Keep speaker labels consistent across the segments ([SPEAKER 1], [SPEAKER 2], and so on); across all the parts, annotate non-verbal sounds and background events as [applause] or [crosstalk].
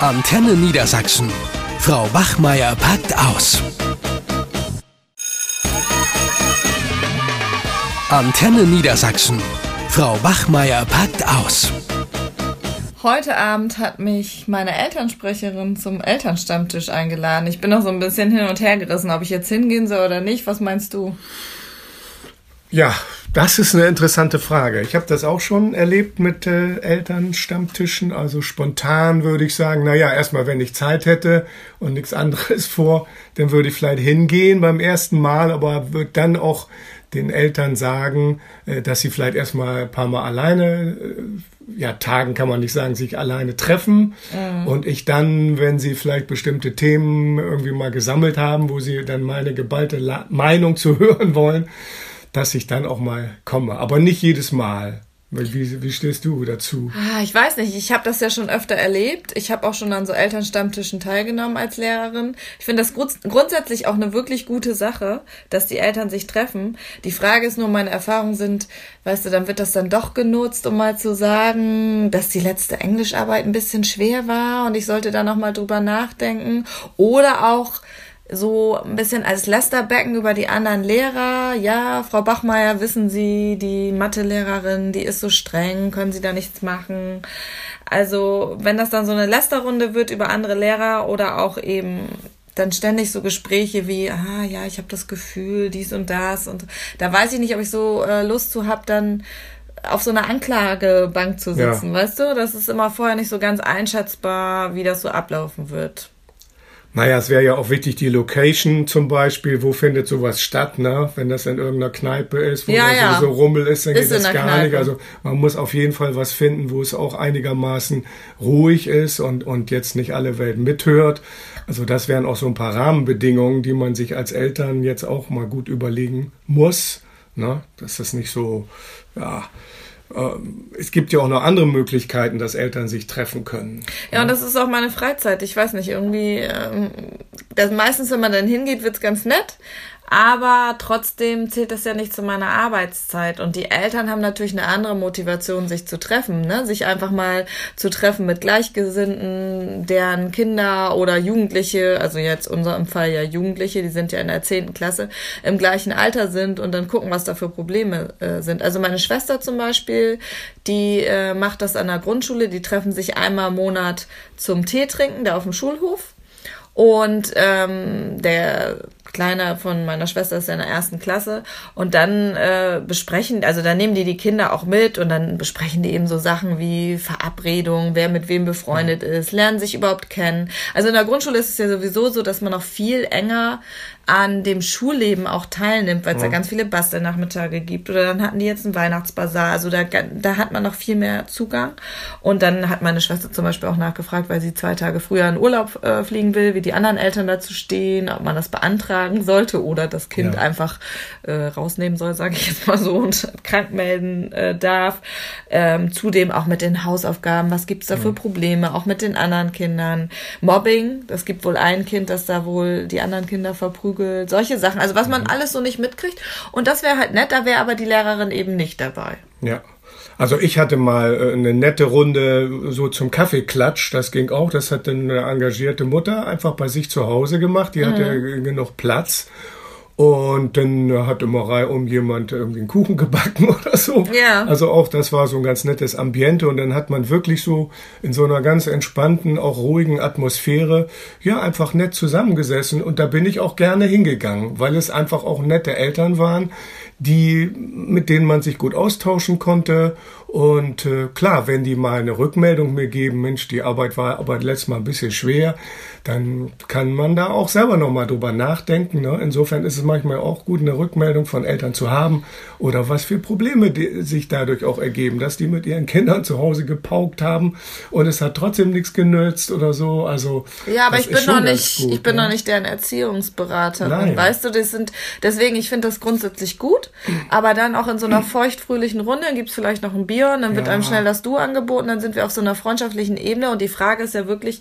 [SPEAKER 1] Antenne Niedersachsen. Frau Wachmeier packt aus. Antenne Niedersachsen. Frau Wachmeier packt aus.
[SPEAKER 2] Heute Abend hat mich meine Elternsprecherin zum Elternstammtisch eingeladen. Ich bin noch so ein bisschen hin und her gerissen, ob ich jetzt hingehen soll oder nicht. Was meinst du?
[SPEAKER 3] Ja, das ist eine interessante Frage. Ich habe das auch schon erlebt mit äh, Elternstammtischen. Also spontan würde ich sagen, naja, erstmal, wenn ich Zeit hätte und nichts anderes [laughs] vor, dann würde ich vielleicht hingehen beim ersten Mal, aber würde dann auch den Eltern sagen, äh, dass sie vielleicht erstmal ein paar Mal alleine, äh, ja, Tagen kann man nicht sagen, sich alleine treffen. Mhm. Und ich dann, wenn sie vielleicht bestimmte Themen irgendwie mal gesammelt haben, wo sie dann meine geballte La Meinung zu [laughs] hören wollen, dass ich dann auch mal komme. Aber nicht jedes Mal. Wie, wie stehst du dazu?
[SPEAKER 2] Ah, ich weiß nicht, ich habe das ja schon öfter erlebt. Ich habe auch schon an so Elternstammtischen teilgenommen als Lehrerin. Ich finde das grunds grundsätzlich auch eine wirklich gute Sache, dass die Eltern sich treffen. Die Frage ist nur, meine Erfahrungen sind, weißt du, dann wird das dann doch genutzt, um mal zu sagen, dass die letzte Englischarbeit ein bisschen schwer war und ich sollte da nochmal drüber nachdenken. Oder auch, so ein bisschen als Lästerbecken über die anderen Lehrer. Ja, Frau Bachmeier, wissen Sie, die Mathelehrerin, die ist so streng, können Sie da nichts machen. Also, wenn das dann so eine Lästerrunde wird über andere Lehrer oder auch eben dann ständig so Gespräche wie, ah ja, ich habe das Gefühl, dies und das und da weiß ich nicht, ob ich so äh, Lust zu hab, dann auf so einer Anklagebank zu sitzen, ja. weißt du? Das ist immer vorher nicht so ganz einschätzbar, wie das so ablaufen wird.
[SPEAKER 3] Naja, es wäre ja auch wichtig, die Location zum Beispiel, wo findet sowas statt, ne? Wenn das in irgendeiner Kneipe ist, wo
[SPEAKER 2] ja,
[SPEAKER 3] da
[SPEAKER 2] ja.
[SPEAKER 3] sowieso Rummel ist, dann
[SPEAKER 2] ist
[SPEAKER 3] geht das gar
[SPEAKER 2] Kneipe.
[SPEAKER 3] nicht. Also man muss auf jeden Fall was finden, wo es auch einigermaßen ruhig ist und, und jetzt nicht alle Welt mithört. Also das wären auch so ein paar Rahmenbedingungen, die man sich als Eltern jetzt auch mal gut überlegen muss, ne? Dass das nicht so, ja, es gibt ja auch noch andere Möglichkeiten, dass Eltern sich treffen können.
[SPEAKER 2] Ja, und das ist auch meine Freizeit. Ich weiß nicht, irgendwie, ähm, das, meistens, wenn man dann hingeht, wird's ganz nett. Aber trotzdem zählt das ja nicht zu meiner Arbeitszeit. Und die Eltern haben natürlich eine andere Motivation, sich zu treffen, ne? Sich einfach mal zu treffen mit Gleichgesinnten, deren Kinder oder Jugendliche, also jetzt unser im Fall ja Jugendliche, die sind ja in der zehnten Klasse, im gleichen Alter sind und dann gucken, was da für Probleme äh, sind. Also meine Schwester zum Beispiel, die äh, macht das an der Grundschule, die treffen sich einmal im Monat zum Tee trinken, da auf dem Schulhof. Und ähm, der Kleiner von meiner Schwester ist ja in der ersten Klasse und dann äh, besprechen, also dann nehmen die die Kinder auch mit und dann besprechen die eben so Sachen wie Verabredung, wer mit wem befreundet ist, lernen sich überhaupt kennen. Also in der Grundschule ist es ja sowieso so, dass man noch viel enger an dem Schulleben auch teilnimmt, weil es ja. da ganz viele Bastelnachmittage gibt. Oder dann hatten die jetzt einen Weihnachtsbazar. Also da, da hat man noch viel mehr Zugang. Und dann hat meine Schwester zum Beispiel auch nachgefragt, weil sie zwei Tage früher in Urlaub äh, fliegen will, wie die anderen Eltern dazu stehen, ob man das beantragen sollte oder das Kind ja. einfach äh, rausnehmen soll, sage ich jetzt mal so, und [laughs] krank melden äh, darf. Ähm, zudem auch mit den Hausaufgaben, was gibt's da für Probleme, auch mit den anderen Kindern. Mobbing, das gibt wohl ein Kind, das da wohl die anderen Kinder verprügelt solche Sachen. Also was man mhm. alles so nicht mitkriegt. Und das wäre halt nett, da wäre aber die Lehrerin eben nicht dabei.
[SPEAKER 3] Ja. Also ich hatte mal äh, eine nette Runde so zum Kaffeeklatsch, das ging auch. Das hat eine engagierte Mutter einfach bei sich zu Hause gemacht. Die mhm. hatte genug Platz. Und dann hat immer reihum jemand irgendwie einen Kuchen gebacken [laughs] oder so.
[SPEAKER 2] Ja.
[SPEAKER 3] Also auch das war so ein ganz nettes Ambiente und dann hat man wirklich so in so einer ganz entspannten, auch ruhigen Atmosphäre, ja, einfach nett zusammengesessen und da bin ich auch gerne hingegangen, weil es einfach auch nette Eltern waren, die, mit denen man sich gut austauschen konnte. Und äh, klar, wenn die mal eine Rückmeldung mir geben, Mensch, die Arbeit war aber letztes Mal ein bisschen schwer, dann kann man da auch selber nochmal drüber nachdenken. Ne? Insofern ist es manchmal auch gut, eine Rückmeldung von Eltern zu haben oder was für Probleme sich dadurch auch ergeben, dass die mit ihren Kindern zu Hause gepaukt haben und es hat trotzdem nichts genützt oder so. Also
[SPEAKER 2] ja, aber ich bin noch nicht, gut, ich bin ne? noch nicht deren Erziehungsberaterin. Nein. Weißt du, das sind deswegen, ich finde das grundsätzlich gut, aber dann auch in so einer feuchtfröhlichen Runde gibt's vielleicht noch ein Bier wir und dann wird
[SPEAKER 3] Ja.
[SPEAKER 2] einem schnell das Du angeboten, dann sind wir auf so einer freundschaftlichen Ebene und die Frage ist ja wirklich,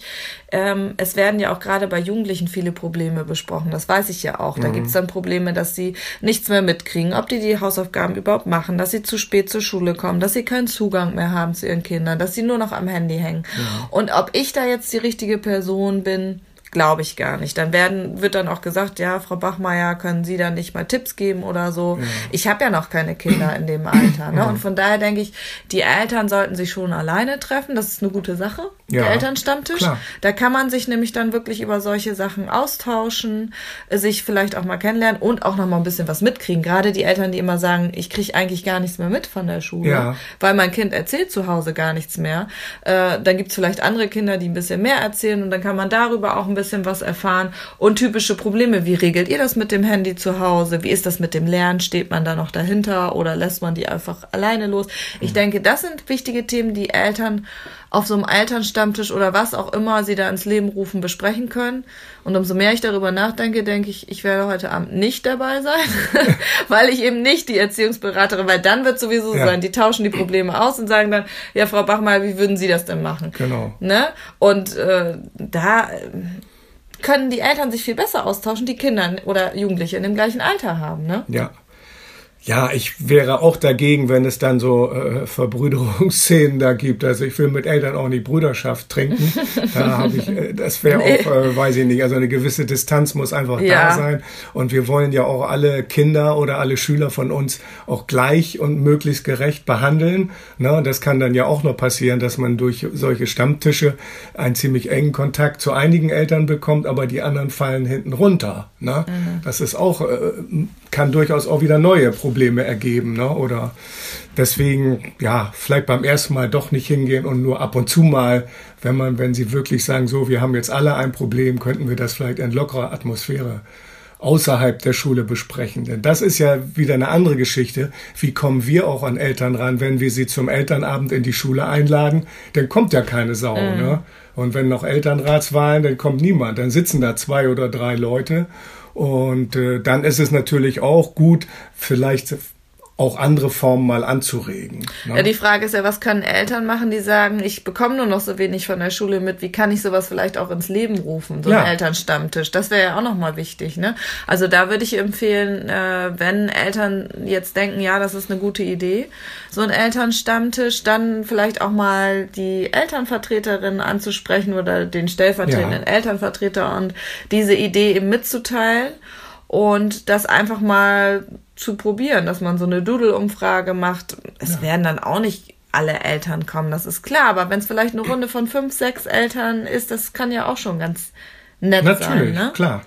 [SPEAKER 2] ähm, es werden ja auch gerade bei Jugendlichen viele Probleme besprochen, das weiß ich ja auch. Da gibt's dann Probleme, dass sie nichts mehr mitkriegen, ob die die Hausaufgaben überhaupt machen, dass sie zu spät zur Schule kommen, dass sie keinen Zugang mehr haben zu ihren Kindern, dass sie nur noch am Handy hängen. Und ob ich da jetzt die richtige Person bin, Glaube ich gar nicht. Dann werden, wird dann auch gesagt, ja, Frau Bachmeier, können Sie da nicht mal Tipps geben oder so. Ich habe ja noch keine Kinder in dem Alter. Ne? Und von daher denke ich, die Eltern sollten sich schon alleine treffen. Das ist eine gute Sache,
[SPEAKER 3] Ja,
[SPEAKER 2] der Elternstammtisch.
[SPEAKER 3] klar.
[SPEAKER 2] Da kann man sich nämlich dann wirklich über solche Sachen austauschen, sich vielleicht auch mal kennenlernen und auch noch mal ein bisschen was mitkriegen. Gerade die Eltern, die immer sagen, ich kriege eigentlich gar nichts mehr mit von der Schule,
[SPEAKER 3] Ja.
[SPEAKER 2] weil mein Kind erzählt zu Hause gar nichts mehr. Äh, dann gibt's vielleicht andere Kinder, die ein bisschen mehr erzählen und dann kann man darüber auch ein bisschen was erfahren. Und typische Probleme, wie regelt ihr das mit dem Handy zu Hause? Wie ist das mit dem Lernen? Steht man da noch dahinter oder lässt man die einfach alleine los? Ich denke, das sind wichtige Themen, die Eltern auf so einem Elternstammtisch oder was auch immer sie da ins Leben rufen, besprechen können. Und umso mehr ich darüber nachdenke, denke ich, ich werde heute Abend nicht dabei sein, [laughs] weil ich eben nicht die Erziehungsberaterin, weil dann wird sowieso
[SPEAKER 3] Ja.
[SPEAKER 2] sein, die tauschen die Probleme aus und sagen dann, ja, Frau Bachmeier, wie würden Sie das denn machen?
[SPEAKER 3] Genau.
[SPEAKER 2] Ne? Und äh, da können die Eltern sich viel besser austauschen, die Kinder oder Jugendliche in dem gleichen Alter haben, ne?
[SPEAKER 3] Ja. Ja, ich wäre auch dagegen, wenn es dann so äh, Verbrüderungsszenen da gibt. Also ich will mit Eltern auch nicht Brüderschaft trinken. Da habe ich, äh, das wäre
[SPEAKER 2] Nee.
[SPEAKER 3] auch, äh, weiß ich nicht, also eine gewisse Distanz muss einfach
[SPEAKER 2] Ja.
[SPEAKER 3] da sein. Und wir wollen ja auch alle Kinder oder alle Schüler von uns auch gleich und möglichst gerecht behandeln. Ne? Das kann dann ja auch noch passieren, dass man durch solche Stammtische einen ziemlich engen Kontakt zu einigen Eltern bekommt, aber die anderen fallen hinten runter. Ne? Das ist auch, äh, kann durchaus auch wieder neue Probleme ergeben. Ne? Oder deswegen, ja, vielleicht beim ersten Mal doch nicht hingehen und nur ab und zu mal, wenn man, wenn sie wirklich sagen, so, wir haben jetzt alle ein Problem, könnten wir das vielleicht in lockerer Atmosphäre außerhalb der Schule besprechen. Denn das ist ja wieder eine andere Geschichte. Wie kommen wir auch an Eltern ran, wenn wir sie zum Elternabend in die Schule einladen? Dann kommt ja keine Sau. Ne? Und wenn noch Elternratswahlen, dann kommt niemand. Dann sitzen da zwei oder drei Leute. Und äh, dann ist es natürlich auch gut, vielleicht auch andere Formen mal anzuregen. Ne?
[SPEAKER 2] Ja, die Frage ist ja, was können Eltern machen, die sagen, ich bekomme nur noch so wenig von der Schule mit, wie kann ich sowas vielleicht auch ins Leben rufen, so
[SPEAKER 3] Ja.
[SPEAKER 2] ein Elternstammtisch. Das wäre ja auch nochmal wichtig, ne? Also da würde ich empfehlen, äh, wenn Eltern jetzt denken, ja, das ist eine gute Idee, so ein Elternstammtisch, dann vielleicht auch mal die Elternvertreterin anzusprechen oder den stellvertretenden
[SPEAKER 3] Ja.
[SPEAKER 2] Elternvertreter und diese Idee eben mitzuteilen und das einfach mal zu probieren, dass man so eine Doodle-Umfrage macht. Es werden dann auch nicht alle Eltern kommen, das ist klar, aber wenn es vielleicht eine Runde von fünf, sechs Eltern ist, das kann ja auch schon ganz nett
[SPEAKER 3] Natürlich,
[SPEAKER 2] sein, ne?
[SPEAKER 3] klar.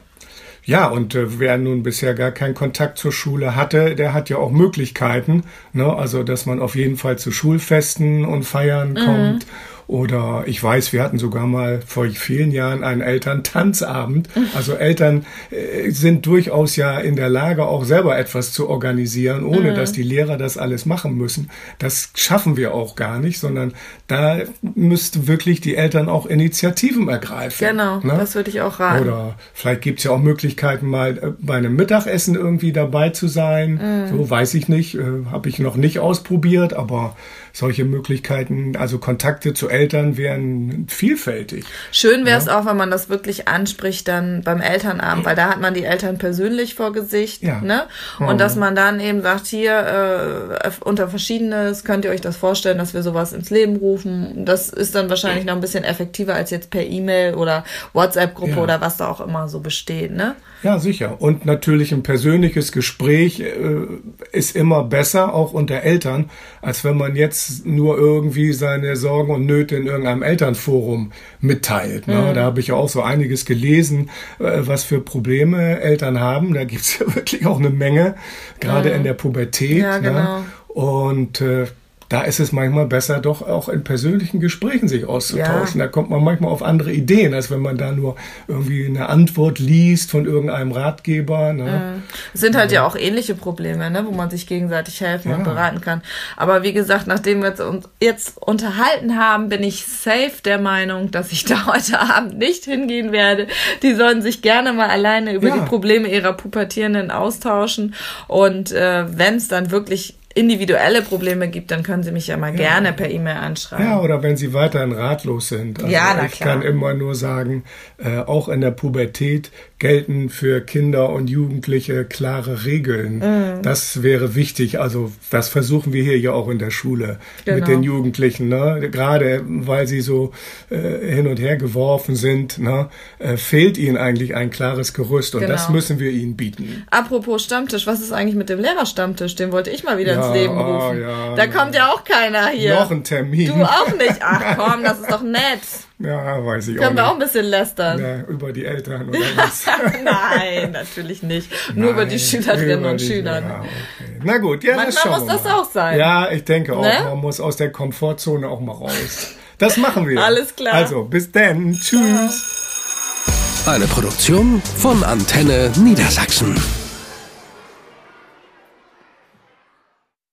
[SPEAKER 3] Ja, und äh, wer nun bisher gar keinen Kontakt zur Schule hatte, der hat ja auch Möglichkeiten. Ne? Also, dass man auf jeden Fall zu Schulfesten und Feiern kommt. Oder ich weiß, wir hatten sogar mal vor vielen Jahren einen Elterntanzabend. Also Eltern äh, sind durchaus ja in der Lage, auch selber etwas zu organisieren, ohne dass die Lehrer das alles machen müssen. Das schaffen wir auch gar nicht, sondern da müssten wirklich die Eltern auch Initiativen ergreifen.
[SPEAKER 2] Genau,
[SPEAKER 3] ne?
[SPEAKER 2] das würde ich auch raten.
[SPEAKER 3] Oder vielleicht gibt's ja auch Möglichkeiten, mal äh, bei einem Mittagessen irgendwie dabei zu sein.
[SPEAKER 2] Mhm.
[SPEAKER 3] So weiß ich nicht, äh, habe ich noch nicht ausprobiert, aber solche Möglichkeiten, also Kontakte zu Eltern wären vielfältig.
[SPEAKER 2] Schön wäre es auch, wenn man das wirklich anspricht dann beim Elternabend, weil da hat man die Eltern persönlich vor Gesicht,
[SPEAKER 3] Ja.
[SPEAKER 2] ne? Und dass man dann eben sagt, hier äh, unter Verschiedenes könnt ihr euch das vorstellen, dass wir sowas ins Leben rufen. Das ist dann wahrscheinlich noch ein bisschen effektiver als jetzt per E-Mail oder WhatsApp-Gruppe
[SPEAKER 3] Ja.
[SPEAKER 2] oder was da auch immer so besteht, ne?
[SPEAKER 3] Ja, sicher. Und natürlich ein persönliches Gespräch äh, ist immer besser, auch unter Eltern, als wenn man jetzt nur irgendwie seine Sorgen und Nöte in irgendeinem Elternforum mitteilt. Ne? Da habe ich ja auch so einiges gelesen, äh, was für Probleme Eltern haben. Da gibt's [laughs] ja wirklich auch eine Menge, gerade in der Pubertät.
[SPEAKER 2] Ja, genau.
[SPEAKER 3] Ne? Und äh, da ist es manchmal besser, doch auch in persönlichen Gesprächen sich auszutauschen.
[SPEAKER 2] Ja.
[SPEAKER 3] Da kommt man manchmal auf andere Ideen, als wenn man da nur irgendwie eine Antwort liest von irgendeinem Ratgeber. Ne?
[SPEAKER 2] Es sind halt ja auch ähnliche Probleme, ne, wo man sich gegenseitig helfen und
[SPEAKER 3] Ja.
[SPEAKER 2] beraten kann. Aber wie gesagt, nachdem wir uns jetzt unterhalten haben, bin ich safe der Meinung, dass ich da [laughs] heute Abend nicht hingehen werde. Die sollen sich gerne mal alleine über
[SPEAKER 3] Ja.
[SPEAKER 2] die Probleme ihrer Pubertierenden austauschen. Und äh, wenn es dann wirklich individuelle Probleme gibt, dann können Sie mich ja mal gerne per E-Mail anschreiben.
[SPEAKER 3] Ja, oder wenn Sie weiterhin ratlos sind. Also
[SPEAKER 2] Ja, na
[SPEAKER 3] ich
[SPEAKER 2] klar.
[SPEAKER 3] kann immer nur sagen, äh, auch in der Pubertät gelten für Kinder und Jugendliche klare Regeln.
[SPEAKER 2] Mhm.
[SPEAKER 3] Das wäre wichtig. Also das versuchen wir hier ja auch in der Schule mit
[SPEAKER 2] Genau.
[SPEAKER 3] den Jugendlichen. Ne? Gerade weil sie so äh, hin und her geworfen sind, ne? äh, fehlt ihnen eigentlich ein klares Gerüst. Und das
[SPEAKER 2] Genau.
[SPEAKER 3] müssen wir ihnen bieten.
[SPEAKER 2] Apropos Stammtisch, was ist eigentlich mit dem Lehrerstammtisch? Den wollte ich mal wieder
[SPEAKER 3] Ja,
[SPEAKER 2] ins Leben
[SPEAKER 3] oh,
[SPEAKER 2] rufen.
[SPEAKER 3] ja,
[SPEAKER 2] da kommt ja auch keiner hier.
[SPEAKER 3] Noch ein Termin.
[SPEAKER 2] Du auch nicht. Ach komm, das ist doch nett. [laughs]
[SPEAKER 3] Ja, weiß ich
[SPEAKER 2] Können wir auch
[SPEAKER 3] auch
[SPEAKER 2] ein bisschen lästern.
[SPEAKER 3] Ja, über die Eltern oder [laughs] was?
[SPEAKER 2] Nein, natürlich nicht. Nur über die
[SPEAKER 3] Nein,
[SPEAKER 2] Schülerinnen
[SPEAKER 3] über
[SPEAKER 2] und
[SPEAKER 3] die-
[SPEAKER 2] Schüler.
[SPEAKER 3] Ja, okay. Na gut, ja, das
[SPEAKER 2] Manchmal
[SPEAKER 3] schauen
[SPEAKER 2] muss
[SPEAKER 3] wir
[SPEAKER 2] das auch sein.
[SPEAKER 3] Ja, ich denke auch.
[SPEAKER 2] Ne?
[SPEAKER 3] Man muss aus der Komfortzone auch mal raus. Das machen wir.
[SPEAKER 2] Alles klar.
[SPEAKER 3] Also, bis dann. Tschüss.
[SPEAKER 1] Eine Produktion von Antenne Niedersachsen.